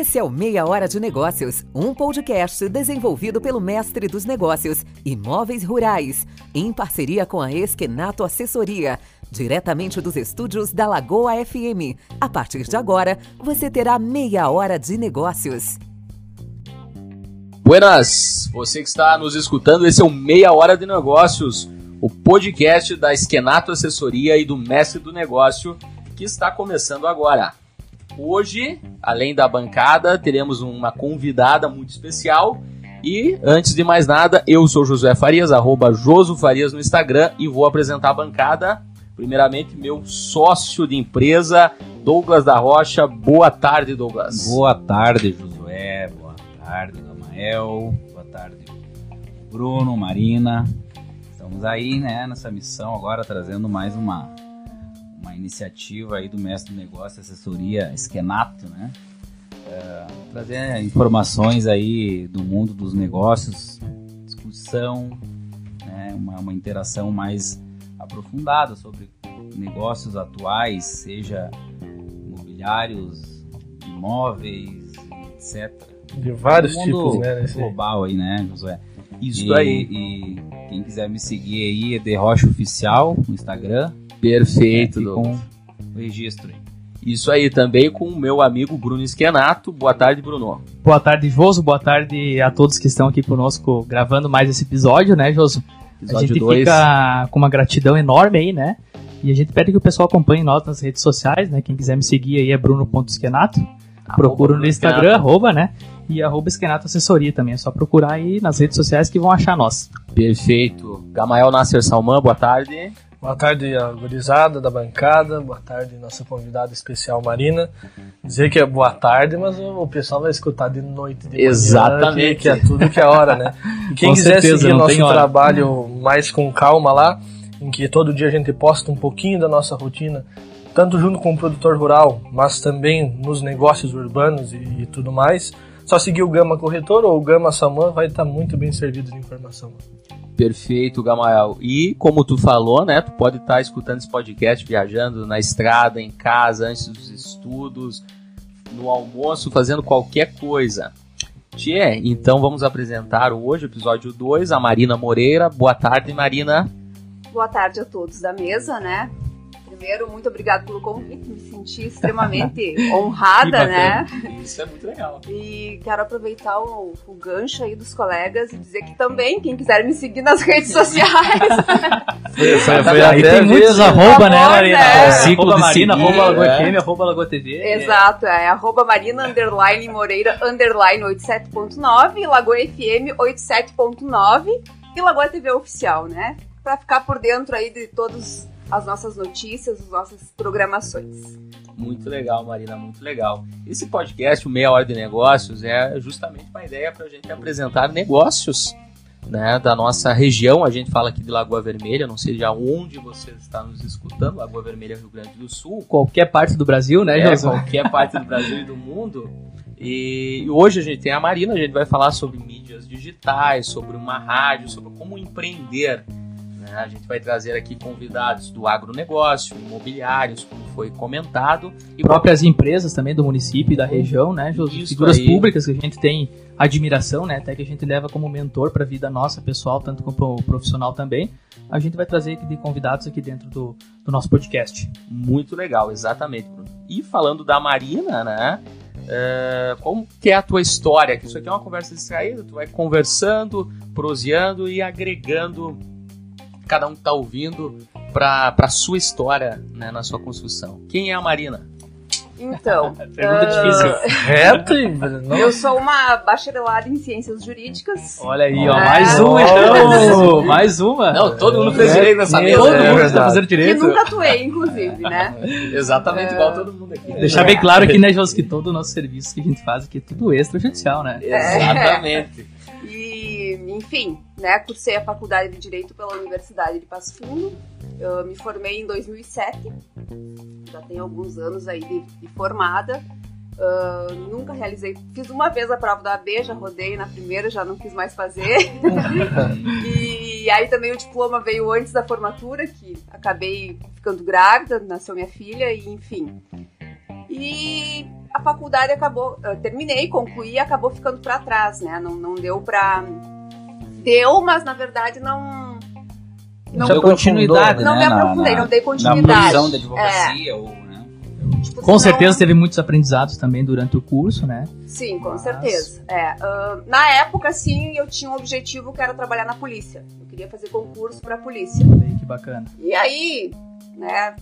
Esse é o Meia Hora de Negócios, um podcast desenvolvido pelo mestre dos negócios, Imóveis Rurais, em parceria com a Esquenato Assessoria, diretamente dos estúdios da Lagoa FM. A partir de agora, você terá meia hora de negócios. Buenas! Você que está nos escutando, esse é o Meia Hora de Negócios, o podcast da Esquenato Assessoria e do Mestre do Negócio, que está começando agora. Hoje, além da bancada, teremos uma convidada muito especial. E, antes de mais nada, eu sou Josué Farias, arroba Josu Farias no Instagram, e vou apresentar a bancada. Primeiramente, meu sócio de empresa, Douglas da Rocha. Boa tarde, Douglas. Boa tarde, Josué. Boa tarde, Damael. Boa tarde, Bruno, Marina. Estamos aí, né, nessa missão agora, trazendo mais uma uma iniciativa aí do mestre do negócio, assessoria Esquenato, né? É, trazer informações aí do mundo dos negócios, discussão, né? uma, uma interação mais aprofundada sobre negócios atuais, seja imobiliários, imóveis, etc. De vários tipos, né? Nesse... Global aí, né, Josué? Isso e, aí. E quem quiser me seguir aí é The Rocha Oficial no Instagram. Perfeito, com o registro aí. Isso aí, também com o meu amigo Bruno Esquenato. Boa tarde, Bruno. Boa tarde, Joso. Boa tarde a todos que estão aqui conosco gravando mais esse episódio, né, Joso? Episódio a gente dois. fica com uma gratidão enorme aí, né? E a gente pede que o pessoal acompanhe nós nas redes sociais, né? Quem quiser me seguir aí é bruno.esquenato. Procura no Instagram, arroba, né? E arroba Esquenato Assessoria também. É só procurar aí nas redes sociais que vão achar nós. Perfeito. Gamael Nasser Salman, boa tarde. Boa tarde, a gurizada da bancada. Boa tarde, nossa convidada especial, Marina. Dizer que é boa tarde, mas o pessoal vai escutar de noite, de manhã, Exatamente. que, que é tudo que é hora, né? E quem Com quiser certeza, seguir nosso trabalho mais com calma lá, em que todo dia a gente posta um pouquinho da nossa rotina, tanto junto com o produtor rural, mas também nos negócios urbanos e, e tudo mais, só seguir o Gama Corretor ou o Gama Saman vai estar muito bem servido de informação. Perfeito, Gamael. E como tu falou, né? Tu pode estar escutando esse podcast viajando na estrada, em casa, antes dos estudos, no almoço, fazendo qualquer coisa. Tchê, então vamos apresentar hoje, episódio 2, a Marina Moreira. Boa tarde, Marina. Boa tarde a todos da mesa, né? Primeiro, muito obrigado pelo convite, me senti extremamente honrada, né? Isso é muito legal. E quero aproveitar o, o gancho aí dos colegas e dizer que também, quem quiser me seguir nas redes sociais, Foi, foi, Aí tem muitos arroba, né, Marina? né? O ciclo Arroba de Sina, Marina, arroba Lagoa é. FM, arroba Lagoa TV. exato, é arroba marina, underline, moreira, underline 87.9, Lagoa FM 87.9 e Lagoa TV Oficial, né? Pra ficar por dentro aí de todas as nossas notícias, as nossas programações. Muito legal, Marina, muito legal. Esse podcast, o Meia Hora de Negócios, é justamente uma ideia para a gente apresentar negócios né, da nossa região. A gente fala aqui de Lagoa Vermelha, não sei de onde você está nos escutando, Lagoa Vermelha, Rio Grande do Sul. Qualquer parte do Brasil, né, É, qualquer parte do Brasil e do mundo. E hoje a gente tem a Marina, a gente vai falar sobre mídias digitais, sobre uma rádio, sobre como empreender. Né? A gente vai trazer aqui convidados do agronegócio, imobiliários, como foi comentado. E próprias empresas também do município e da região, né, Figuras aí. públicas que a gente tem admiração, né? Até que a gente leva como mentor para a vida nossa, pessoal, tanto como profissional também. A gente vai trazer aqui de convidados aqui dentro do, do nosso podcast. Muito legal, exatamente, Bruno. E falando da Marina, né? é, como que é a tua história? Que isso aqui é uma conversa distraída, tu vai conversando, proseando e agregando cada um que tá ouvindo para a sua história né, na sua construção. Quem é a Marina? Então, Pergunta ah, difícil. Reto e... Não, eu sou uma bacharelada em ciências jurídicas. Olha aí, ó, É. mais uma então, mais uma. Não, todo mundo fez É, direito nessa é, mesa. Todo é mundo está fazendo Que direito. nunca atuei, inclusive, né? Exatamente igual todo mundo aqui. né? Deixar bem claro aqui, né, Josi, que todo o nosso serviço que a gente faz aqui é tudo extrajudicial, né? Exatamente. Enfim, né, cursei a faculdade de Direito pela Universidade de Passo Fundo. Eu me formei em 2007. Já tenho alguns anos aí de, de formada. Ah, nunca realizei. Fiz uma vez a prova da AB, já rodei na primeira, já não quis mais fazer. e aí também o diploma veio antes da formatura, que acabei ficando grávida, nasceu minha filha, e enfim. E a faculdade acabou, terminei, concluí, acabou ficando para trás, né? Não, não deu pra. Deu, mas na verdade não. Não deu continuidade, não né? me aprofundei, na, não dei na continuidade. profissão da advocacia ou, né? Tipo, Com senão- certeza teve muitos aprendizados também durante o curso, né? Sim, com Mas- certeza. É, ah, na época, sim, eu tinha um objetivo que era trabalhar na polícia. Eu queria fazer concurso pra polícia. Que bacana. E aí, né,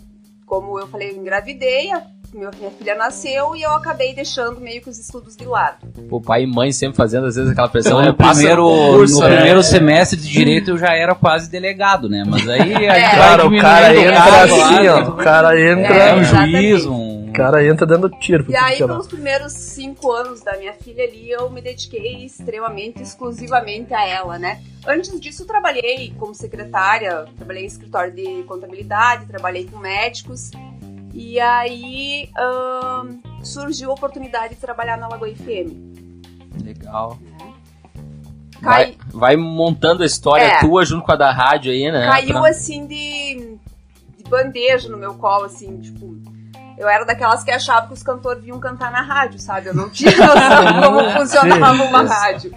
como eu falei, eu engravidei, minha filha nasceu e eu acabei deixando meio que os estudos de lado. O pai e mãe sempre fazendo, às vezes, aquela pressão. Então, né? no primeiro, concurso, no né? primeiro semestre de direito eu já era quase delegado, né? Mas aí, aí É. Cara, o cara entra assim, ó. O cara entra. É, um juiz, um... O cara entra dando tiro E aí, pelos primeiros cinco anos da minha filha ali, eu me dediquei extremamente, exclusivamente a ela, né? Antes disso, eu trabalhei como secretária, trabalhei em escritório de contabilidade, trabalhei com médicos. E aí ahn, surgiu a oportunidade de trabalhar na Lagoa FM. Legal. Cai- Vai, vai montando a história É. tua junto com a da rádio aí, né? Caiu Pra- assim de, de bandeja no meu colo, assim, tipo. Eu era daquelas que achava que os cantores vinham cantar na rádio, sabe? Eu não tinha noção de como funcionava uma rádio.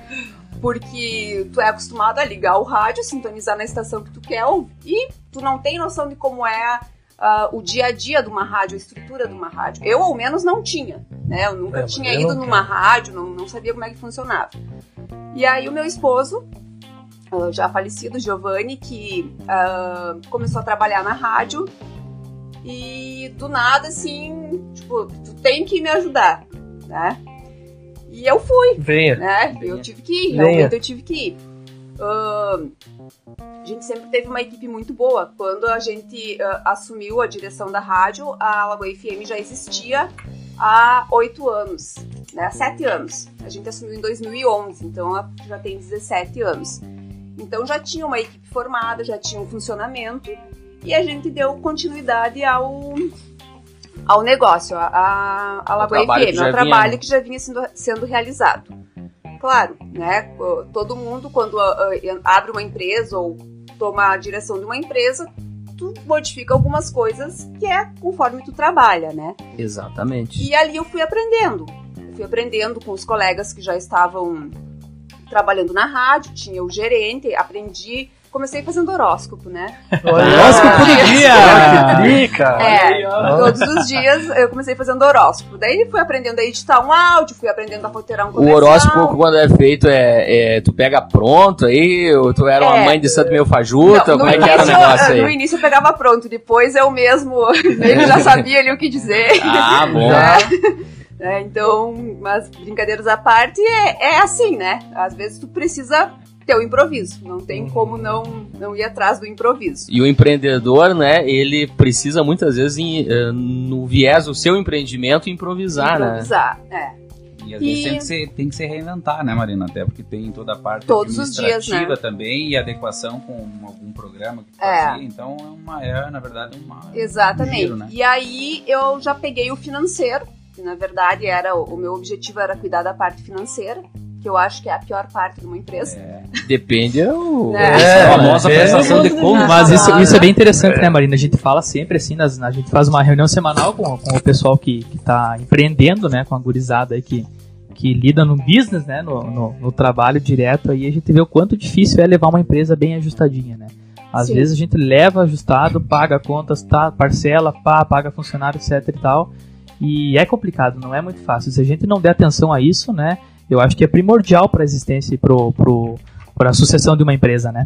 Porque tu é acostumado a ligar o rádio, sintonizar na estação que tu quer ouvir, e tu não tem noção de como é ah, o dia a dia de uma rádio, a estrutura de uma rádio. Eu, ao menos, não tinha, né? Eu nunca É, tinha eu ido numa rádio, não, não sabia como é que funcionava. E aí o meu esposo, ah, já falecido, Giovanni, que ah, começou a trabalhar na rádio e do nada, assim, tipo, tu tem que me ajudar, né? E eu fui, Venha. né? Eu tive que ir, Venha. realmente eu tive que ir. A gente sempre teve uma equipe muito boa. Quando a gente ah, assumiu a direção da rádio, a Lagoa FM já existia há oito anos, né? Há sete anos. A gente assumiu em 2011, então ela já tem 17 anos. Então já tinha uma equipe formada, já tinha um funcionamento e a gente deu continuidade ao ao negócio, a, a, a Lagoa FM, ao vinha, trabalho né? que já vinha sendo, sendo realizado. Claro, né? Todo mundo, quando ah, ah, abre uma empresa ou toma a direção de uma empresa, tu modifica algumas coisas que é conforme tu trabalha, né? Exatamente. E ali eu fui aprendendo. Eu fui aprendendo com os colegas que já estavam trabalhando na rádio, tinha o gerente, aprendi. Comecei fazendo horóscopo, né? Horóscopo do dia! Cara. É, todos os dias eu comecei fazendo horóscopo. Daí fui aprendendo a editar um áudio, fui aprendendo a roteirar um O comercial. horóscopo, quando é feito, é, é- tu pega pronto aí, ou tu era uma É. mãe de santo meio fajuta, Não, como no é que era o início, negócio No aí? início eu pegava pronto, depois eu mesmo que já sabia ali o que dizer. Ah, bom. né? É, então, mas brincadeiras à parte, é, é assim, né? Às vezes tu precisa ter o improviso. Não tem como não, não ir atrás do improviso. E o empreendedor, né, ele precisa muitas vezes, em, eh, no viés do seu empreendimento, improvisar, né? Improvisar, é. E às vezes E- tem que, se, tem que se reinventar, né, Marina? Até porque tem toda a parte Todos os dias, administrativa né? também e adequação com algum programa que É. fazia. Então é, uma, é, na verdade, uma. Exatamente. um giro, né? E aí eu já peguei o financeiro, que na verdade era o meu objetivo era cuidar da parte financeira, que eu acho que é a pior parte de uma empresa. Depende o... É. a É, famosa é. prestação de Todo mundo contas. Mas isso, Claro. isso é bem interessante, né, Marina? A gente fala sempre assim, nas, a gente faz uma reunião semanal com, com o pessoal que, que tá empreendendo, né, com a gurizada aí que, que lida no business, né, no, no, no trabalho direto, aí a gente vê o quanto difícil é levar uma empresa bem ajustadinha, né? Às Sim. vezes a gente leva ajustado, paga contas, tá, parcela, pá, paga funcionário, etc e tal, e é complicado, não é muito fácil. Se a gente não der atenção a isso, né, eu acho que é primordial para a existência e pro, pra sucessão de uma empresa, né?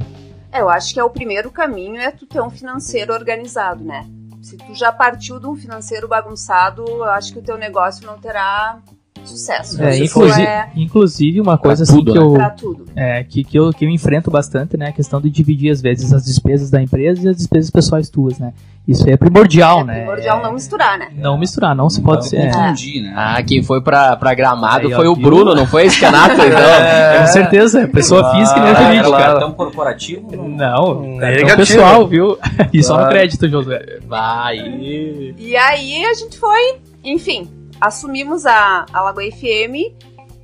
É, eu acho que é o primeiro caminho é tu ter um financeiro organizado, né? Se tu já partiu de um financeiro bagunçado, eu acho que o teu negócio não terá sucesso. É, inclusive, é inclusive uma coisa assim tudo, que, né? eu, tudo. é, que, que, eu, que eu enfrento bastante, né? A questão de dividir, às vezes, as despesas da empresa e as despesas pessoais tuas, né? Isso é primordial, é né? primordial É, não misturar, né? não misturar, não se Não pode pode ser. é. confundir, né? Ah, quem foi pra, pra Gramado Aí, ó, foi o viu? Bruno, não foi esse Canato, então? É. Com certeza, é pessoa Claro. física e não Ah, era jurídica. cartão corporativo? Não, Hum, cartão negativo. pessoal, viu? E só no crédito, Josué. Vai. E aí a gente foi, enfim, assumimos a, a Lagoa FM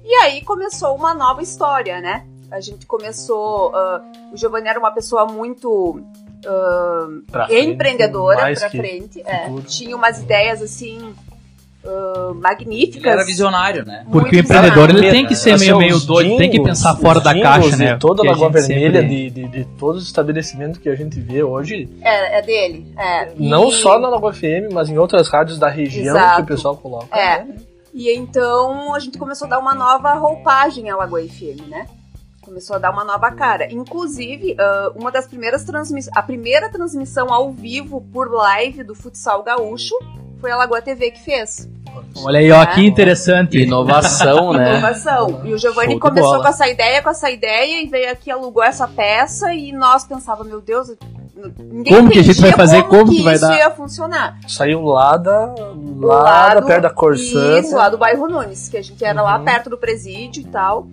e aí começou uma nova história, né? A gente começou. ah, o Giovanni era uma pessoa muito ah, Pra frente, empreendedora pra que frente. é. tinha umas ideias assim uh, magníficas. Ele era visionário, né? Porque o empreendedor ele tem que ser Assim, meio, meio doido, tem que jingles, pensar fora da jingles caixa, né? Toda a Lagoa Vermelha, sempre- de, de, de todos os estabelecimentos que a gente vê hoje, É, é dele. É. não E- só na Lagoa FM, mas em outras rádios da região Exato. que o pessoal coloca. É. E então a gente começou a dar uma nova roupagem à Lagoa FM, né? Começou a dar uma nova cara. Inclusive, ah, uma das primeiras transmissões. A primeira transmissão ao vivo por live do futsal gaúcho foi a Lagoa TV que fez. Olha aí, ó, É. que interessante. Inovação, né? Inovação. E o Giovanni começou bola. com essa ideia, com essa ideia, e veio aqui, alugou essa peça, e nós pensávamos, meu Deus, ninguém Como que a gente vai fazer, como que vai isso dar? ia funcionar. Saiu lá da, Do lá lado- da perto da Corsã. Isso, lá do bairro Nunes, que a gente era lá Uhum. perto do presídio e tal.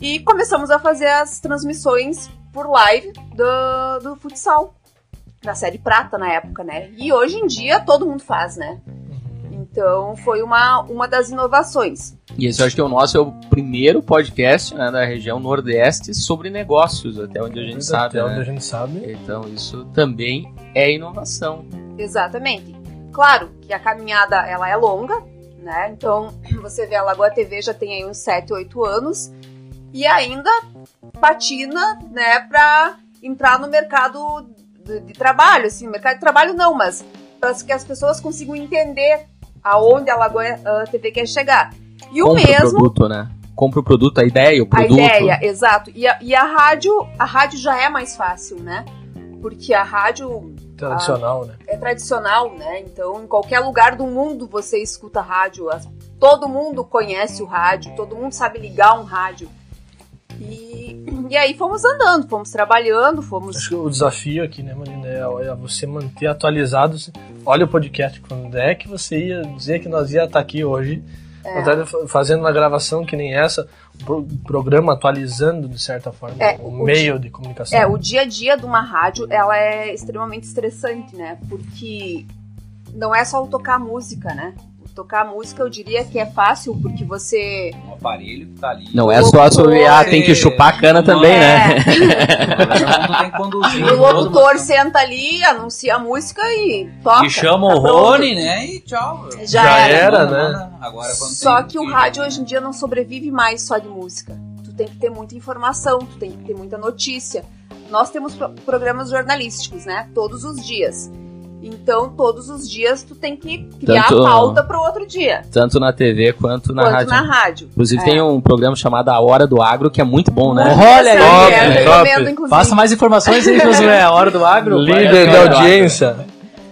E começamos a fazer as transmissões por live do, do futsal. Da série prata na época, né? E hoje em dia todo mundo faz, né? Então foi uma, uma das inovações. E esse eu acho que é o nosso é o primeiro podcast né, da região Nordeste sobre negócios, até onde a gente sabe. Até onde né? a gente sabe. Então isso também é inovação. Exatamente. Claro que a caminhada ela é longa, né? Então você vê a Lagoa TV já tem aí uns 7, 8 anos e ainda patina, né, pra entrar no mercado de, de trabalho, assim, mercado de trabalho não, mas para que as pessoas consigam entender aonde a Lagoa ah, TV quer chegar. E o Compra o mesmo produto, né? Compra o produto, a ideia, o a produto. ideia, exato. E a, e a rádio, a rádio já é mais fácil, né? Porque a rádio Tradicional, né? é tradicional, né? Então, em qualquer lugar do mundo você escuta rádio. As- Todo mundo conhece o rádio, todo mundo sabe ligar um rádio. E, e aí fomos andando, fomos trabalhando, fomos. Acho que o desafio aqui, né, Marina, é, é você manter atualizado. Olha o podcast, quando é que você ia dizer que nós ia estar aqui hoje, É. tá fazendo uma gravação que nem essa, o pro- programa atualizando, de certa forma, É, o, o meio de comunicação. É, o dia a dia de uma rádio, ela é extremamente estressante, né? Porque não é só tocar música, né? O tocar música eu diria que é fácil, porque você. Um aparelho que tá ali. Não é só sobre, ah, tem que chupar a cana também, né? Que conduzir. O locutor senta ali, anuncia a música e toca. E chama o Tá pronto. Rony, né? E tchau. Já Já era. era, né? manda. Agora, quando Só que o rádio hoje em dia não sobrevive mais só de música. Tu tem que ter muita informação, tu tem que ter muita notícia. Nós temos pro- programas jornalísticos, né? Todos os dias. Então, todos os dias tu tem que criar Tanto- a pauta pro outro dia. Tanto na TV quanto na quanto rádio. na rádio. Inclusive É. tem um programa chamado A Hora do Agro, que é muito bom, né? Olha aí, top, é, top. recomendo, inclusive. Faça mais informações aí, Josué. A hora do agro. Líder da audiência.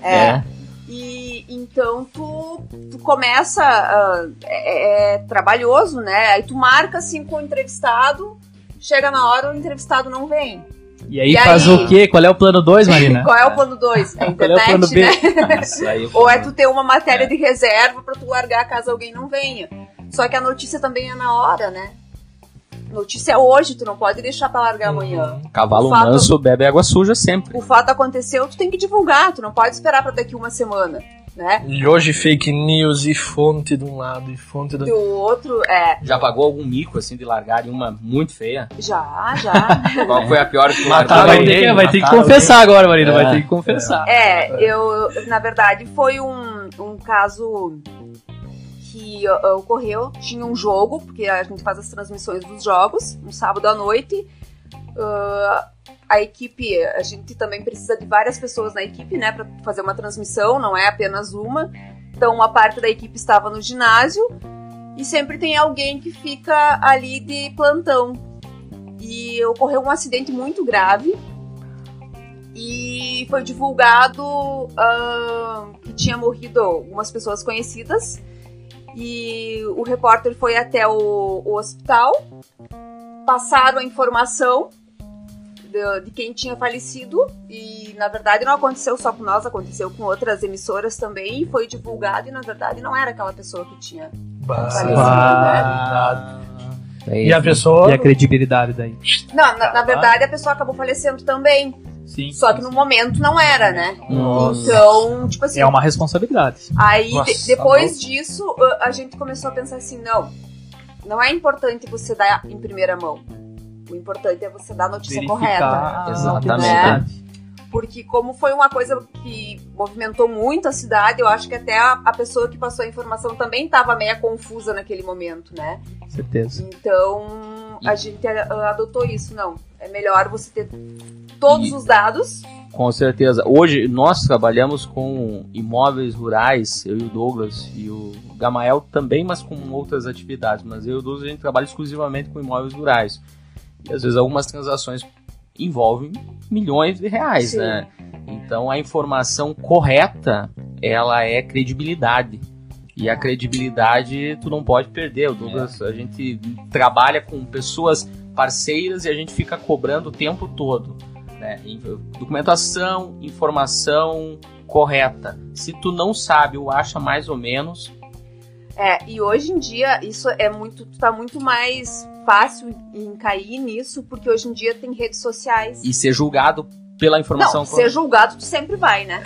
É. E então tu, tu começa. ah, é, é trabalhoso, né? Aí tu marca assim com o entrevistado, chega na hora o entrevistado não vem. E aí E faz aí? o quê? Qual é o plano 2, Marina? Qual é o plano 2? É a Qual é o internet, plano B? né? Isso aí, Ou é tu ter uma matéria de reserva pra tu largar caso alguém não venha. Só que a notícia também é na hora, né? Notícia é hoje, tu não pode deixar pra largar amanhã. Cavalo O fato- manso bebe água suja sempre. O fato aconteceu, tu tem que divulgar, tu não pode esperar pra daqui uma semana, né? E hoje fake news e fonte de um lado e fonte do Do outro, é, Já pagou algum mico, assim, de largarem uma muito feia? já, já. Qual foi a pior que Mataram Vai largou? ter, que, alguém, vai ter que confessar agora, Marina. É. Vai ter que confessar. É, eu, na verdade, foi um, um caso que uh, ocorreu. Tinha um jogo, porque a gente faz as transmissões dos jogos, um sábado à noite. Uh, a equipe, a gente também precisa de várias pessoas na equipe, né, para fazer uma transmissão, não é apenas uma. Então, uma parte da equipe estava no ginásio e sempre tem alguém que fica ali de plantão. E ocorreu um acidente muito grave e foi divulgado ah, que tinha morrido algumas pessoas conhecidas e o repórter foi até o, o hospital passaram a informação de, de quem tinha falecido e na verdade não aconteceu só com nós aconteceu com outras emissoras também e foi divulgado e na verdade não era aquela pessoa que tinha falecido né? É E a pessoa. E a credibilidade daí? não, na, na verdade a pessoa acabou falecendo também Sim. só que no momento não era né Nossa. então tipo assim É uma responsabilidade. Aí, de- Nossa, depois disso, a- a gente começou a pensar assim, não, não é importante você dar em primeira mão. O importante é você dar a notícia correta. Verificar a Exatamente. autenticidade. Porque como foi uma coisa que movimentou muito a cidade, eu acho que até a, a pessoa que passou a informação também estava meio confusa naquele momento, né? Certeza. Então a gente adotou isso, não. É melhor você ter todos E- os dados. Com certeza. Hoje nós trabalhamos com imóveis rurais, eu e o Douglas e o Gamael também, mas com outras atividades. Mas eu e o Douglas a gente trabalha exclusivamente com imóveis rurais. E às vezes algumas transações envolvem milhões de reais, Sim. né? Então a informação correta, ela é credibilidade. E a credibilidade tu não pode perder. O Douglas, a gente trabalha com pessoas parceiras e a gente fica cobrando o tempo todo. Né? Em- Documentação, informação correta. Se tu não sabe ou acha mais ou menos, É, e hoje em dia isso é muito, tá muito mais fácil em cair nisso, porque hoje em dia tem redes sociais. e ser julgado pela informação Não, ser julgado tu sempre vai, né?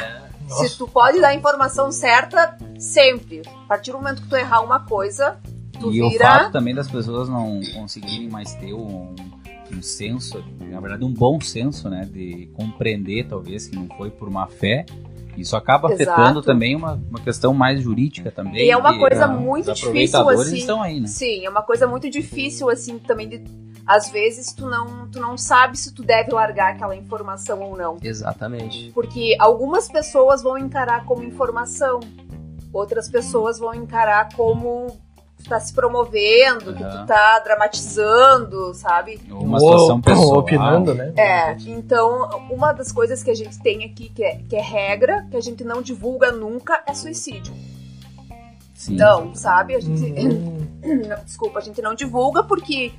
Nossa. Se tu pode dar a informação certa, sempre. A partir do momento que tu errar uma coisa, tu e o vira. fato também das pessoas não conseguirem mais ter um, um senso, na verdade um bom senso, né, de compreender talvez que não foi por má fé, isso acaba Exato. afetando também uma, uma questão mais jurídica também. E é uma coisa muito difícil, assim. estão aí, né? Sim, é uma coisa muito difícil, assim, também de. Às vezes tu não, tu não sabe se tu deve largar aquela informação ou não. Exatamente. Porque algumas pessoas vão encarar como informação, outras pessoas vão encarar como tu tá se promovendo, que Aham. tu tá dramatizando, sabe? Uma situação pessoal. Opinando, né? É, então uma das coisas que a gente tem aqui que é, que é regra, que a gente não divulga nunca, é suicídio. Sim. Não, sabe? A gente, Hum, Não, desculpa, a gente não divulga porque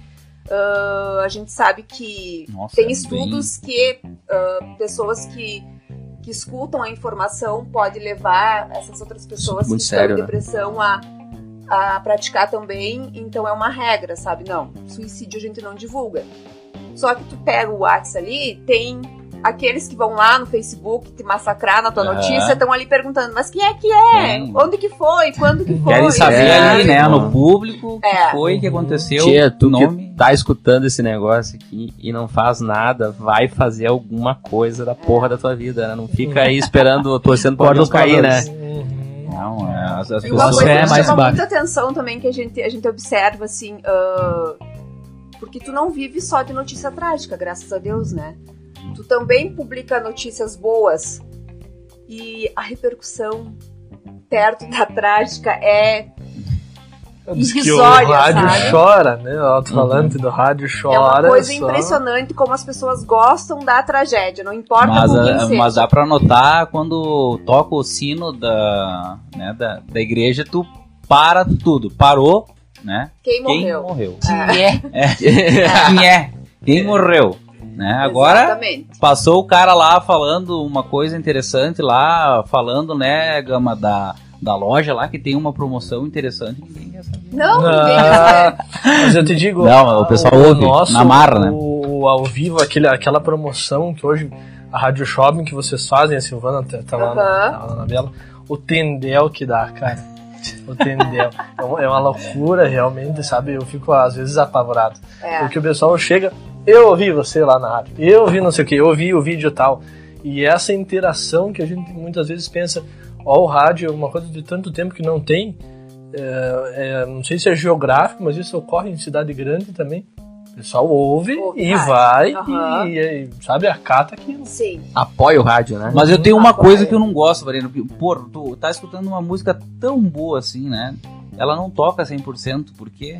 ah, a gente sabe que Nossa, tem é estudos que ah, pessoas que, que escutam a informação pode levar essas outras pessoas Muito que sério, estão em né? depressão a, a praticar também, então é uma regra, sabe? Não, suicídio a gente não divulga. Só que tu pega o WhatsApp ali, tem aqueles que vão lá no Facebook te massacrar na tua Aham. notícia, estão ali perguntando, mas quem é que é? Onde que foi? Quando que foi? Querem saber É, ali, né, no público, o que É. foi, o que aconteceu, Tia, tu nome. que tá escutando esse negócio aqui e não faz nada, vai fazer alguma coisa da porra da tua vida, né? Não fica aí esperando, torcendo pra não cair, né? uhum. Não, é, as, as E pessoas coisa é mais chama muita atenção também que a gente, a gente observa, assim, ah, porque tu não vive só de notícia trágica, graças a Deus, né? Tu também publica notícias boas e a repercussão perto da trágica é Diz que o rádio sabe? chora, né? O alto-falante do rádio chora. é uma coisa só. impressionante como as pessoas gostam da tragédia, não importa Mas, com quem a- seja. mas dá pra notar quando toca o sino da, né, da, da igreja, tu para tudo. Parou, né? Quem Quem morreu. morreu. É, Quem é? Quem morreu? Né? Agora Exatamente. passou o cara lá falando uma coisa interessante lá, falando, né, Gama, da, da loja lá que tem uma promoção interessante. Ninguém quer saber. Não, ninguém Ah, mas eu te digo. Não, o pessoal ouve, na marra, né? O, o ao vivo, aquele, aquela promoção que hoje a Rádio Shopping que vocês fazem, a Silvana tá, tá lá, na, tá lá na Bela, o tendel que dá, cara. O tendel. é, uma, é uma loucura, realmente, sabe? Eu fico às vezes apavorado. É. Porque o pessoal chega, eu ouvi você lá na rádio, eu ouvi não sei o que, eu ouvi o vídeo e tal. E essa interação que a gente muitas vezes pensa, ó, o rádio é uma coisa de tanto tempo que não tem. É, é, não sei se é geográfico, mas isso ocorre em cidade grande também. O pessoal ouve e rádio. vai Aham. e, e, sabe, acata aquilo. Sim. Apoia o rádio, né? Mas eu tenho uma Apoia. coisa que eu não gosto, Vareno. porque, Pô, tu tá escutando uma música tão boa assim, né? Ela não toca 100%, por quê?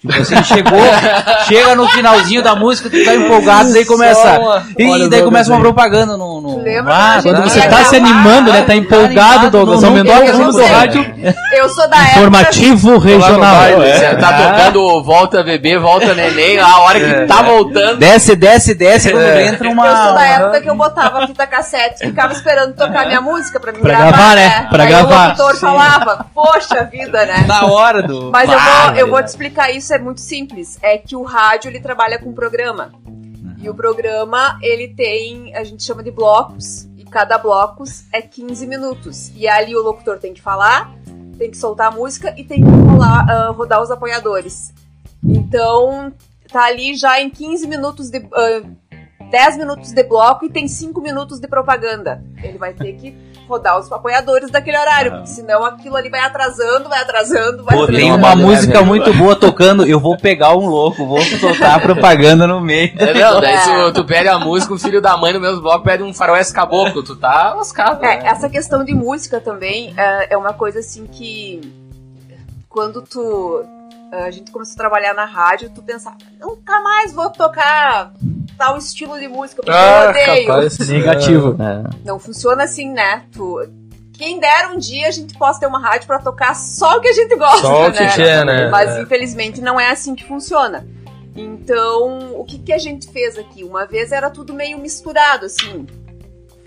Tipo assim, chegou, chega no finalzinho da música, tu tá empolgado, daí começa. Uma- E olha daí começa uma propaganda no. no Lembra ah, quando gente você tá se animando, né? Tá empolgado, Douglas. não- não- o eu do rádio. Eu sou da época. Informativo regional. baile, É. Você tá tocando Volta Bebê, Volta Neném, a hora que É. tá voltando. Desce, desce, desce, quando É. entra Eu uma. sou da época que eu botava a fita cassete e ficava esperando tocar minha música pra me Pra gravar, gravar, né? Pra Aí gravar. o Sim. falava, poxa vida, né? Na hora do. Mas eu vou, eu vou verdade. te explicar isso, é muito simples. É que o rádio, ele trabalha com programa. E o programa, ele tem, a gente chama de blocos. E cada bloco é 15 minutos. E ali o locutor tem que falar, tem que soltar a música e tem que rolar, ah, rodar os apoiadores. Então, tá ali já em 15 minutos de, ah, 10 minutos de bloco e tem 5 minutos de propaganda. Ele vai ter que rodar os apoiadores daquele horário, porque senão aquilo ali vai atrasando, vai atrasando, vai Pô, atrasando. tem uma música muito boa tocando, eu vou pegar um louco, vou soltar a propaganda no meio. É, não, daí se tu, tu pede a música, o filho da mãe no mesmo bloco pede um faroeste caboclo, tu tá lascado. É, né? essa questão de música também é, é uma coisa assim que quando tu a gente começou a trabalhar na rádio, tu pensava, nunca mais vou tocar tal estilo de música, porque eu Ah, odeio. capaz. Negativo. Não funciona assim, né? Tu, quem dera um dia a gente possa ter uma rádio pra tocar só o que a gente gosta, Só o que né? quer, né? Mas É. infelizmente não é assim que funciona. Então, o que, que a gente fez aqui? Uma vez era tudo meio misturado, assim.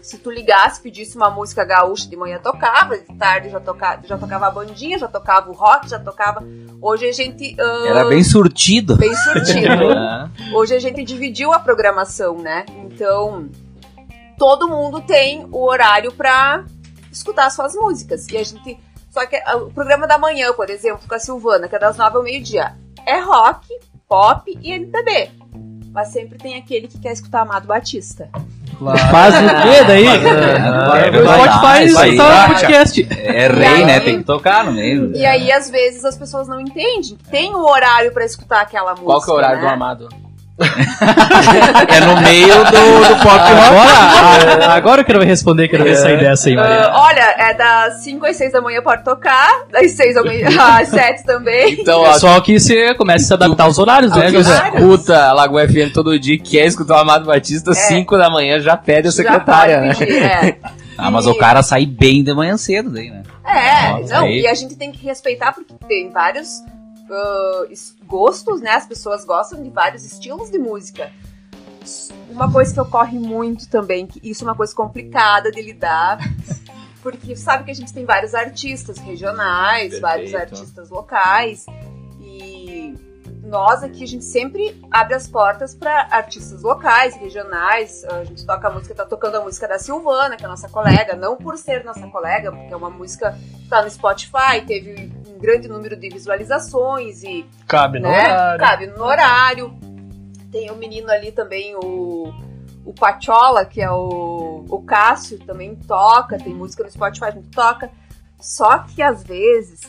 Se tu ligasse, pedisse uma música gaúcha de manhã tocava, de tarde já tocava, já tocava a bandinha, já tocava o rock, já tocava. Hoje a gente. ah, Era bem surtido. bem surtido. Ah, Hoje a gente dividiu a programação, né? Então, todo mundo tem o horário pra escutar suas músicas. E a gente. Só que ah, o programa da manhã, por exemplo, com a Silvana, que é das nove ao meio-dia, é rock, pop e MPB. Mas sempre tem aquele que quer escutar Amado Batista. Faz o quê daí? É, É, o Spotify está no podcast. É rei, né? Tem que tocar no meio. E aí, às vezes, as pessoas não entendem. Tem um horário pra escutar aquela música. Qual que é o horário né? do amado? É no meio do, do pop rock. Agora, agora eu quero responder, quero ver sair dessa aí, Maria. Ah, olha, é das 5 às 6 da manhã pode tocar, das 6 ao meio- às 7 também. Então, ó, Só que você comece a se adaptar aos horários, né, José? escuta a Lagoa FM todo dia, quer escutar o Amado Batista, 5 da manhã, já pede a secretária, Já né? pedir, é. Ah, mas o cara sai bem de manhã cedo daí, né? É, Nossa, não, aí. e a gente tem que respeitar porque tem vários es- gostos, né? As pessoas gostam de vários estilos de música. Uma coisa que ocorre muito também, que isso é uma coisa complicada de lidar, porque sabe que a gente tem vários artistas regionais, vários artistas locais, e nós aqui a gente sempre abre as portas para artistas locais, regionais. A gente toca a música, tá tocando a música da Silvana, que é nossa colega, não por ser nossa colega, porque é uma música que tá no Spotify, teve grande número de visualizações e Cabe no né, horário. cabe no horário. Tem o menino ali também, o, o Pachola, que é o, o Cássio, também toca, tem música no Spotify, a gente toca. Só que às vezes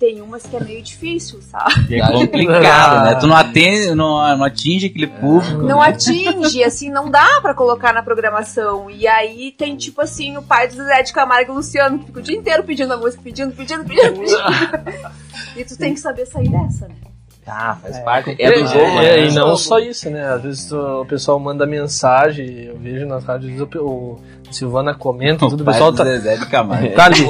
tem umas que é meio difícil, sabe? É complicado, né? Tu não, atende, não, não atinge aquele público. Não atinge, assim, não dá pra colocar na programação. E aí tem, tipo assim, o pai do Zé de Camargo e o Luciano, que fica o dia inteiro pedindo a música, pedindo, pedindo, pedindo, pedindo. e tu tem que saber sair dessa, né? Ah, faz parte. É do jogo, É, né? e não só isso, né? Às vezes o pessoal manda mensagem, eu vejo nas rádios, o, o Silvana comenta, tudo, o pessoal tá, Zezé de Camargo. tá ali,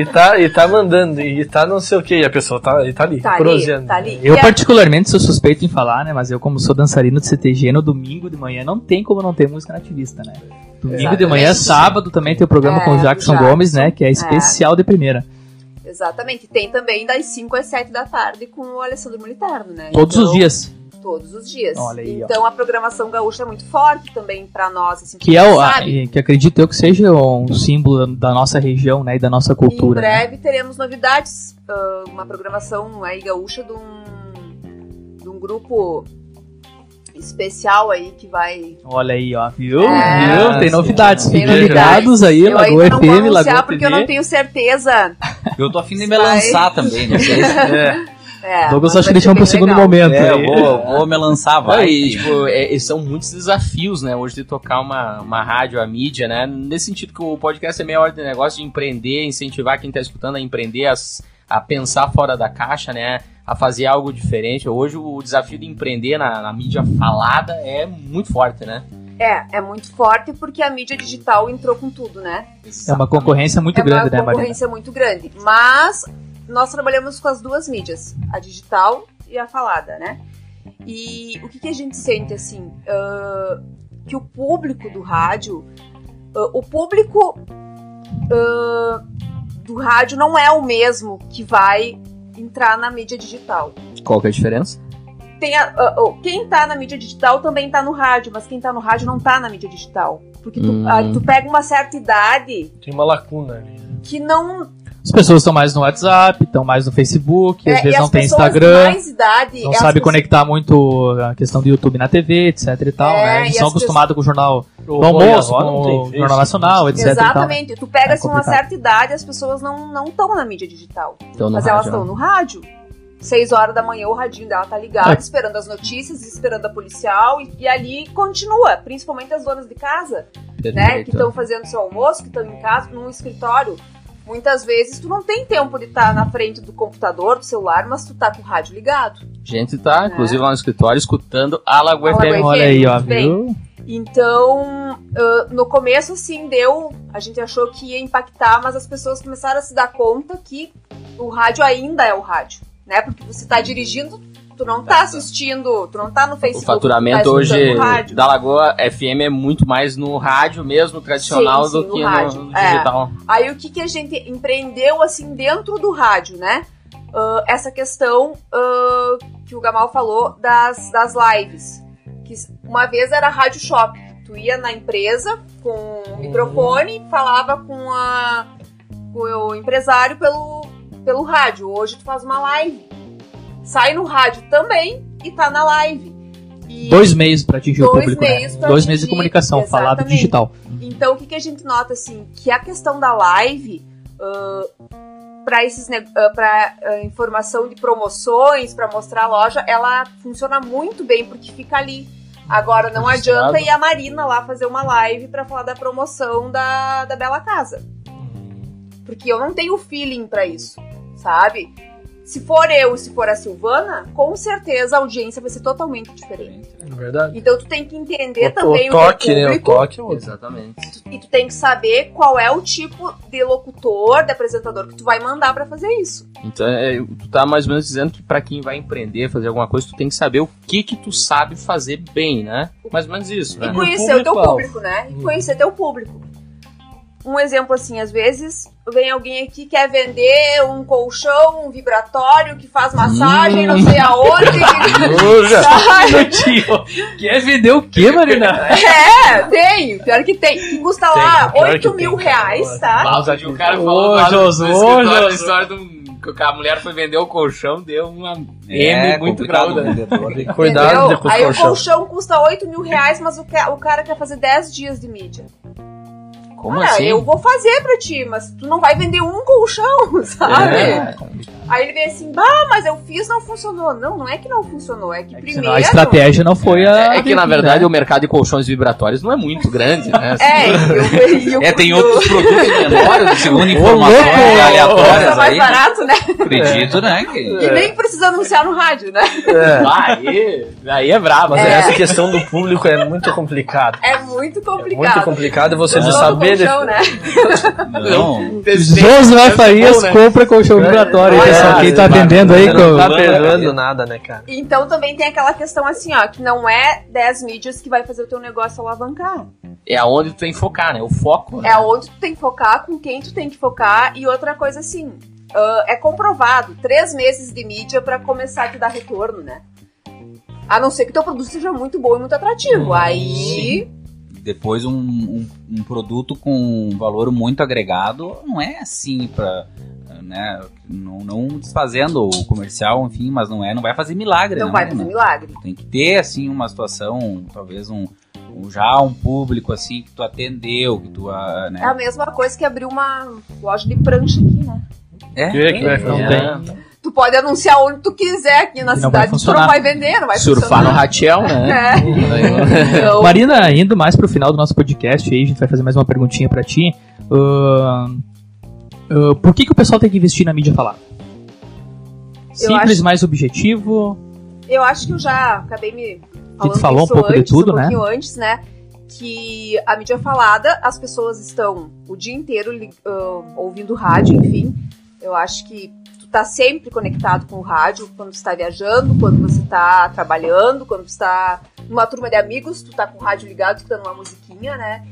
e tá, e tá mandando, e tá não sei o que, e a pessoa tá, e tá ali, Tá ali, proseando. tá ali. Eu E particularmente sou suspeito em falar, né? Mas eu como sou dançarino de CTG no domingo de manhã, não tem como não ter música nativista, né? Domingo de manhã, Exatamente. sábado também tem o programa É, com o Jackson, Jackson. Gomes, né? Que é especial de primeira. Exatamente. Tem também das 5 às 7 da tarde com o Alessandro Moliterno, né? Todos Então, os dias. Todos os dias. Olha aí, ó. então a programação gaúcha é muito forte também pra nós, assim, Que é o, a- sabe? e que acredito eu que seja um símbolo da nossa região, né? E da nossa cultura. Em né? breve teremos novidades, ah, uma programação aí gaúcha de um, de um grupo especial aí que vai. Olha aí, ó, viu? É, viu? Tem novidades. Tem Fiquem novidades. ligados aí, eu Lagoa ainda não vou FM, anunciar Lagoa porque TV. eu não tenho certeza. Eu tô afim de me lançar também, não sei se... É, É, Douglas acho que deixamos pro segundo legal. momento. É, eu vou, vou me lançar, vai. Vai, e, tipo, é, são muitos desafios, né, hoje de tocar uma, uma rádio, a mídia, né, nesse sentido que o podcast é meia hora de negócio de empreender, incentivar quem tá escutando a empreender, as- a pensar fora da caixa, né, a fazer algo diferente. Hoje o desafio de empreender na, na mídia falada é muito forte, né. É, é muito forte porque a mídia digital entrou com tudo, né? É uma concorrência muito é grande, uma né, Marina? concorrência muito grande. Mas nós trabalhamos com as duas mídias, a digital e a falada, né? E o que, que a gente sente assim? ah, que o público do rádio, ah, o público ah, do rádio não é o mesmo que vai entrar na mídia digital. Qual que é a diferença? Tem a- ah, oh, quem tá na mídia digital também tá no rádio, mas quem tá no rádio não tá na mídia digital. Porque tu, Hum. ah, tu pega uma certa idade tem uma lacuna ali. né? que não As pessoas estão mais no WhatsApp, estão mais no Facebook, às É, vezes e não as tem pessoas Instagram, mais idade, não elas sabe precisam- conectar muito a questão do YouTube na TV, etc e tal, É, né? Eles e são acostumados com o jornal do almoço, com o Jornal Nacional, etc e tal. Exatamente. Tu pega É assim uma certa idade, as pessoas não não estão na mídia digital. Mas elas estão né? no rádio. Seis horas da manhã o radinho dela tá ligado, É. esperando as notícias, esperando a policial e, e ali continua, principalmente as donas de casa, né, que Perfeito. estão fazendo seu almoço, que estão em casa, num escritório. Muitas vezes tu não tem tempo de estar na frente do computador, do celular, mas tu tá com o rádio ligado. A gente tá, inclusive, lá no escritório, escutando a Lagoa Alagoa FM. Olha aí, ó, viu? Então, ah, no começo, assim, deu. A gente achou que ia impactar, mas as pessoas começaram a se dar conta que o rádio ainda é o rádio, né? Porque você tá dirigindo, tu não tá assistindo, tu não tá no O Facebook. faturamento tu tá hoje da Lagoa FM é muito mais no rádio mesmo, tradicional, Sim, do sim, que no rádio. no É. digital. Aí o que, que a gente empreendeu, assim, dentro do rádio, né? Ah, essa questão ah, que o Gamal falou das, das lives. Que uma vez era rádio shop. Tu ia na empresa com o microfone, falava com, a, com o empresário pelo, pelo rádio. Hoje tu faz uma live. Sai no rádio também e tá na live. E- Dois meios para atingir o Dois público, meios né? Dois meios de atingir, comunicação, falado exatamente. digital. Então, o que, que a gente nota, assim, que a questão da live, para esses para informação de promoções, para mostrar a loja, ela funciona muito bem, porque fica ali. Agora, não Registrado. adianta ir a Marina lá fazer uma live para falar da promoção da, da Bela Casa. Porque eu não tenho feeling para isso, sabe? Se for eu, se for a Silvana, com certeza a audiência vai ser totalmente diferente. É verdade. Então tu tem que entender O, também o o, toque, teu né? O público toque é. Exatamente. e tu tem que saber qual é o tipo de locutor, de apresentador que tu vai mandar pra fazer isso. Então, é, tu tá mais ou menos dizendo que pra quem vai empreender, fazer alguma coisa, tu tem que saber o que que tu sabe fazer bem, né? Mais ou menos isso, E né? conhecer o teu público, né? E conhecer teu público. Um exemplo assim, às vezes vem alguém aqui que quer vender um colchão, um vibratório que faz massagem, não sei aonde. Tio, quer vender o quê, Marina? é, tem. Pior que tem. Que custa lá Tem, pior 8 que mil tem. reais, tá? Nossa, que o cara Ô, falou lá no- no a história de um, que a mulher foi vender o colchão, deu uma É, M muito grande. o vendedor. Tem que cuidar Entendeu? de com os Aí o colchão. colchão custa 8 mil reais, mas o, ca- o cara quer fazer 10 dias de mídia. Como ah, assim? eu vou fazer pra ti, mas tu não vai vender um colchão, sabe? É. Aí ele vem assim, bah, mas eu fiz, não funcionou. Não, não é que não funcionou, é que É que primeiro... senão a estratégia não foi a. É que, na né? verdade, o mercado de colchões vibratórios não é muito grande, né? É, e o- e o- É, tem outros produtos menores, segundo informações louco! aleatórias Custa mais aí. barato, né? Acredito, né? Que... E nem precisa anunciar no rádio, né? É. Ah, aí, aí é brabo. Mas né? essa questão do público é muito complicado. É muito É complicado. muito complicado você de Todo saber. colchão, né? Não. Josué Farias né? compra colchão vibratório, É, pessoal. Quem tá é, vendendo aí não tá com. perdoando nada, né, cara? Então também tem aquela questão assim, ó, que não é 10 mídias que vai fazer o teu negócio alavancar. É aonde tu tem que focar, né? O foco. Né? É onde tu tem que focar, com quem tu tem que focar. E outra coisa assim, ah, é comprovado, três meses de mídia pra começar a te dar retorno, né? A não ser que teu produto seja muito bom e muito atrativo. Aí. Depois um, um, um produto com um valor muito agregado não é assim pra. Né, não, não desfazendo o comercial, enfim, mas não é, não vai fazer milagre, Não né, vai fazer milagre. Tem que ter, assim, uma situação, talvez um, um- já um público, assim, que tu atendeu, que tu, ah, né? É a mesma coisa que abrir uma loja de prancha aqui, né? É, Que que vai Não É. Tu pode anunciar onde tu quiser aqui na não vai cidade, tu funcionar. não vai vender, não vai Surfar no funcionar. Ratiel, né? É. Então, Marina, indo mais pro final do nosso podcast aí, a gente vai fazer mais uma perguntinha pra ti. Ahn, ah, por que, que o pessoal tem que investir na mídia falada? Simples, acho- mais objetivo. Eu acho que eu já acabei me falando falou um pouco de antes, tudo, um né? pouquinho antes, né? Que a mídia falada, as pessoas estão o dia inteiro ah, ouvindo rádio, enfim. Eu acho que tu tá sempre conectado com o rádio quando você tá viajando, quando você tá trabalhando, quando você tá numa turma de amigos, tu tá com o rádio ligado, escutando uma musiquinha, né?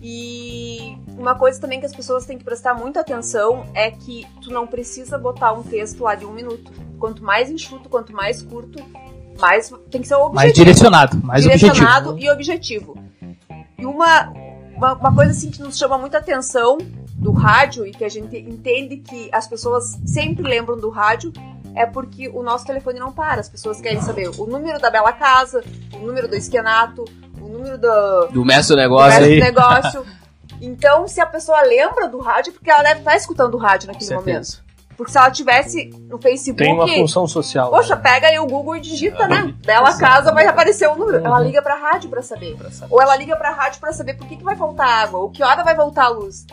E uma coisa também que as pessoas têm que prestar muita atenção é que tu não precisa botar um texto lá de um minuto. Quanto mais enxuto, quanto mais curto, mais tem que ser objetivo Mais direcionado, mais objetivo. direcionado e objetivo. E uma, uma, uma coisa assim que nos chama muita atenção do rádio e que a gente entende que as pessoas sempre lembram do rádio é porque o nosso telefone não para. As pessoas querem saber o número da Bela Casa, o número do esquenato, o número do, Do mestre do do negócio resto aí. do negócio. Então, se a pessoa lembra do rádio, é porque ela deve estar escutando o rádio naquele Com momento. certeza. Porque se ela tivesse no Facebook. Tem uma função social. Poxa, né? pega aí o Google e digita, né? Bela Casa vai aparecer o número. Ela liga pra rádio pra saber. Ou ela liga pra rádio pra saber por que, que vai faltar água, ou que hora vai voltar a luz.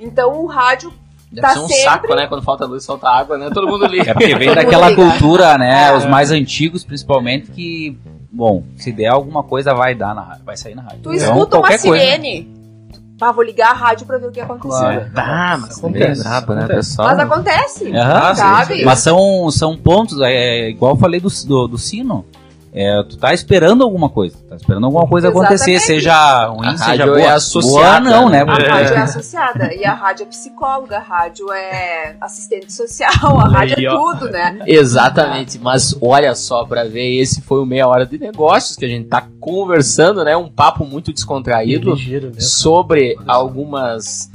Então o rádio Deve Tá ser um sempre- saco, né? Quando falta luz, falta água, né? Todo mundo liga. É porque vem daquela cultura, né? É. Os mais antigos, principalmente, que, bom, se der alguma coisa, vai dar na rádio, vai sair na rádio. Tu Então, escuta uma qualquer coisa. sirene. Ah, vou ligar a rádio pra ver o que aconteceu. Claro. Ah, mas Acontece, é brabo, né, pessoal? Mas acontece. Aham, sabe? Mas são, são pontos, é, igual eu falei do, do, do sino. É, tu tá esperando alguma coisa. Tá esperando alguma coisa acontecer, Exatamente. seja ruim, A seja rádio boa. é boa associada, não, né? A Porque- rádio é associada. E a rádio é psicóloga, a rádio é assistente social, a rádio é tudo, né? Exatamente, mas olha só pra ver, esse foi o meia hora de negócios que a gente tá conversando, né? Um papo muito descontraído né? sobre algumas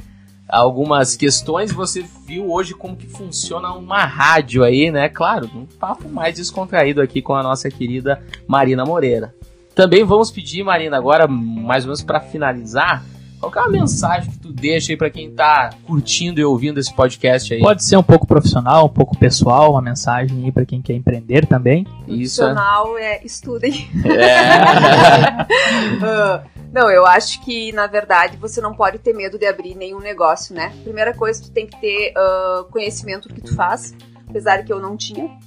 algumas questões. Você viu hoje como que funciona uma rádio aí, né? Claro, um papo mais descontraído aqui com a nossa querida Marina Moreira. Também vamos pedir, Marina, agora mais ou menos pra finalizar, qual que é a mensagem que tu deixa aí pra quem tá curtindo e ouvindo esse podcast aí? Pode ser um pouco profissional, um pouco pessoal, uma mensagem aí pra quem quer empreender também. Isso é. Profissional é estudem. é. Ah, Não, eu acho que, na verdade, você não pode ter medo de abrir nenhum negócio, né? Primeira coisa, tu tem que ter ah, conhecimento do que tu faz, apesar que eu não tinha.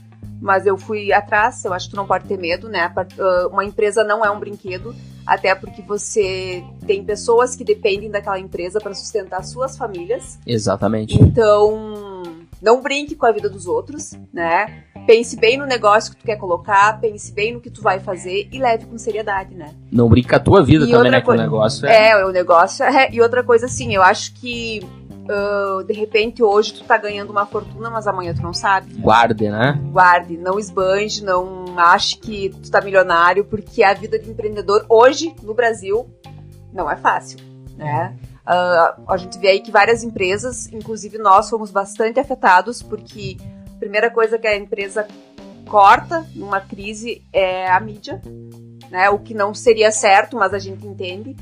Mas eu fui atrás, eu acho que tu não pode ter medo, né? Uma empresa não é um brinquedo, até porque você tem pessoas que dependem daquela empresa para sustentar suas famílias. Exatamente. Então, não brinque com a vida dos outros, né? Pense bem no negócio que tu quer colocar, pense bem no que tu vai fazer e leve com seriedade, né? Não brinca a tua vida E também, né? Que o negócio é. É, o negócio é. E outra coisa assim, eu acho que ah, de repente hoje tu tá ganhando uma fortuna, mas amanhã tu não sabe. Guarde, né? Guarde, não esbanje, não ache que tu tá milionário, porque a vida de empreendedor hoje no Brasil não é fácil, né? Ah, a gente vê aí que várias empresas, inclusive nós, fomos bastante afetados, porque primeira coisa que a empresa corta numa crise é a mídia, né? O que não seria certo, mas a gente entende.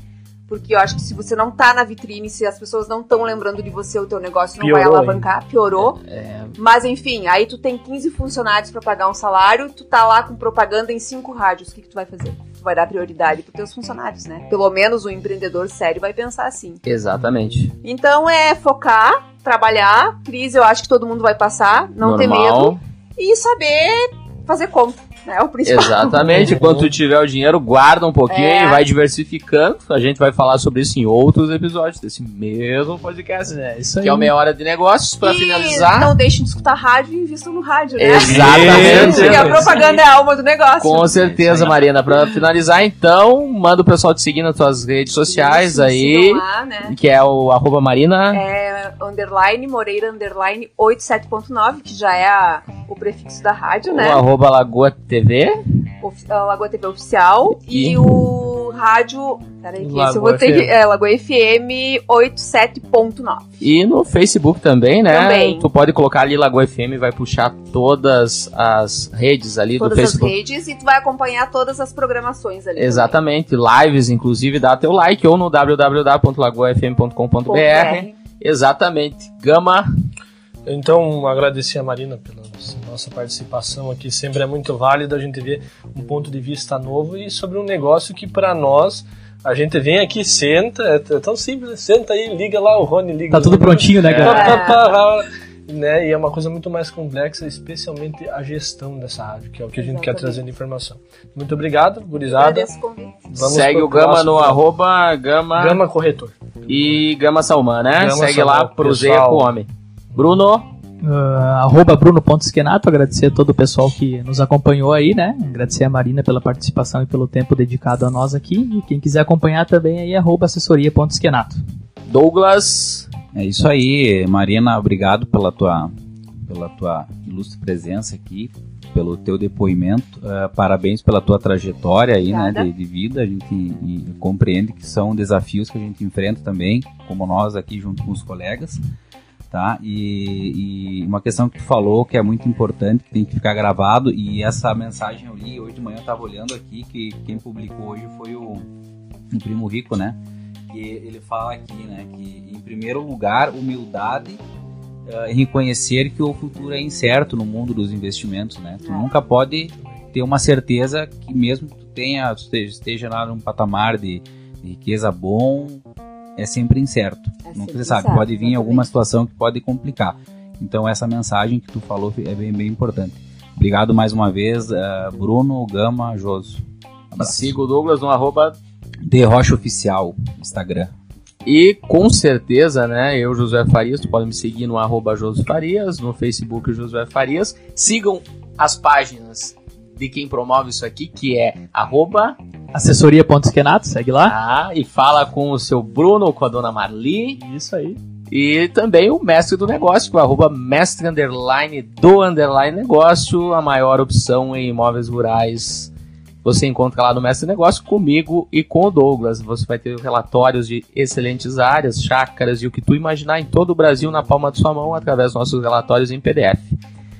Porque eu acho que se você não tá na vitrine, se as pessoas não estão lembrando de você, o teu negócio não vai Piorou alavancar, piorou. É, Mas enfim, aí tu tem 15 funcionários pra pagar um salário, tu tá lá com propaganda em cinco rádios, o que, que tu vai fazer? Vai dar prioridade pros teus funcionários, né? Pelo menos o empreendedor sério vai pensar assim. exatamente. Então é focar, trabalhar, crise eu acho que todo mundo vai passar, não ter medo Normal. e saber fazer conta, né? É o principal. Exatamente. Quando tu tiver o dinheiro, guarda um pouquinho É. e vai diversificando. A gente vai falar sobre isso em outros episódios desse mesmo podcast. É isso aí. Que é o meia hora de negócios pra E finalizar. não deixem de escutar rádio e invistam no rádio, né? Exatamente. Porque a propaganda é a alma do negócio. Com certeza, Isso aí. Marina. Pra finalizar, então, manda o pessoal te seguir nas tuas redes sociais Isso, aí. lá, né? Que é o arroba Marina. É underline, Moreira underline 87.9, que já é a- o prefixo da rádio, O né? arroba Lagoa TV. Ofi- a Lagoa TV Oficial. E? E, o rádio. Peraí, que esse eu Lagoa vou ter que. FM. É, Lagoa FM 87.9. E no Facebook também, né? Também. Tu pode colocar ali Lagoa FM, vai puxar todas as redes ali do Todas as Facebook. redes e tu vai acompanhar todas as programações ali. Exatamente, lives, inclusive, dá teu like ou no www.lagoafm.com.br. também. Exatamente. Gama, Então, agradecer a Marina pela nossa participação aqui. Sempre é muito válido a gente ver um ponto de vista novo e sobre um negócio que, para nós, a gente vem aqui, senta, é t- tão simples, né? senta aí, liga lá o Rony, liga Tá tudo lá. prontinho, né, galera? pá, pá, pá, né? E é uma coisa muito mais complexa, especialmente a gestão dessa rádio, que é o que a gente quer Exatamente. trazer de informação. Muito obrigado, gurizada. Vamos segue pro o Gama no arroba Gama, Gama Corretor. e Gama Salman, né? Gama segue Salman, lá, proseia pessoal. com o homem. Bruno, Ah, arroba bruno.esquenato, agradecer a todo o pessoal que nos acompanhou aí, né? Agradecer a Marina pela participação e pelo tempo dedicado a nós aqui. E quem quiser acompanhar também aí, arroba assessoria.esquenato. Douglas, É isso aí, Marina, obrigado pela tua pela tua ilustre presença aqui, pelo teu depoimento. Uh, parabéns pela tua trajetória aí, né, de, de, vida. A gente e, e compreende que são desafios que a gente enfrenta também, como nós aqui junto com os colegas tá? E, e, uma questão que tu falou que é muito importante, que tem que ficar gravado, e essa mensagem eu li hoje de manhã, eu tava olhando aqui, que quem publicou hoje foi o, o Primo Rico, né? Que ele fala aqui, né, que em primeiro lugar, humildade uh, reconhecer que o futuro é incerto no mundo dos investimentos, né? Tu nunca pode ter uma certeza que mesmo que tu tenha, esteja, esteja lá num patamar de, de riqueza bom, é sempre incerto. É Nunca você sabe, pode vir alguma situação que pode complicar. Então essa mensagem que tu falou é bem, bem importante. Obrigado mais uma vez, uh, Bruno, Gama, Joso. Siga o Douglas no arroba de Rocha Oficial, Instagram. E com certeza, né, eu, Josué Farias, tu pode me seguir no arroba Josué Farias, no Facebook Josué Farias. Sigam as páginas de quem promove isso aqui, que é arroba assessoria.esquenato, segue lá. Ah, e fala com o seu Bruno, com a dona Marli. Isso aí. E também o mestre do negócio, com arroba mestre underline do underline negócio, a maior opção em imóveis rurais. Você encontra lá no Mestre do Negócio comigo e com o Douglas. Você vai ter relatórios de excelentes áreas, chácaras e o que tu imaginar em todo o Brasil na palma de sua mão através dos nossos relatórios em PDF.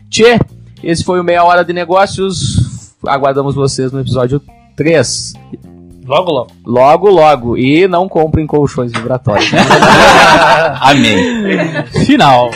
Tchê, esse foi o Meia Hora de Negócios. Aguardamos vocês no episódio 3. Logo, logo. Logo, logo. E não comprem colchões vibratórios. Amém. Final.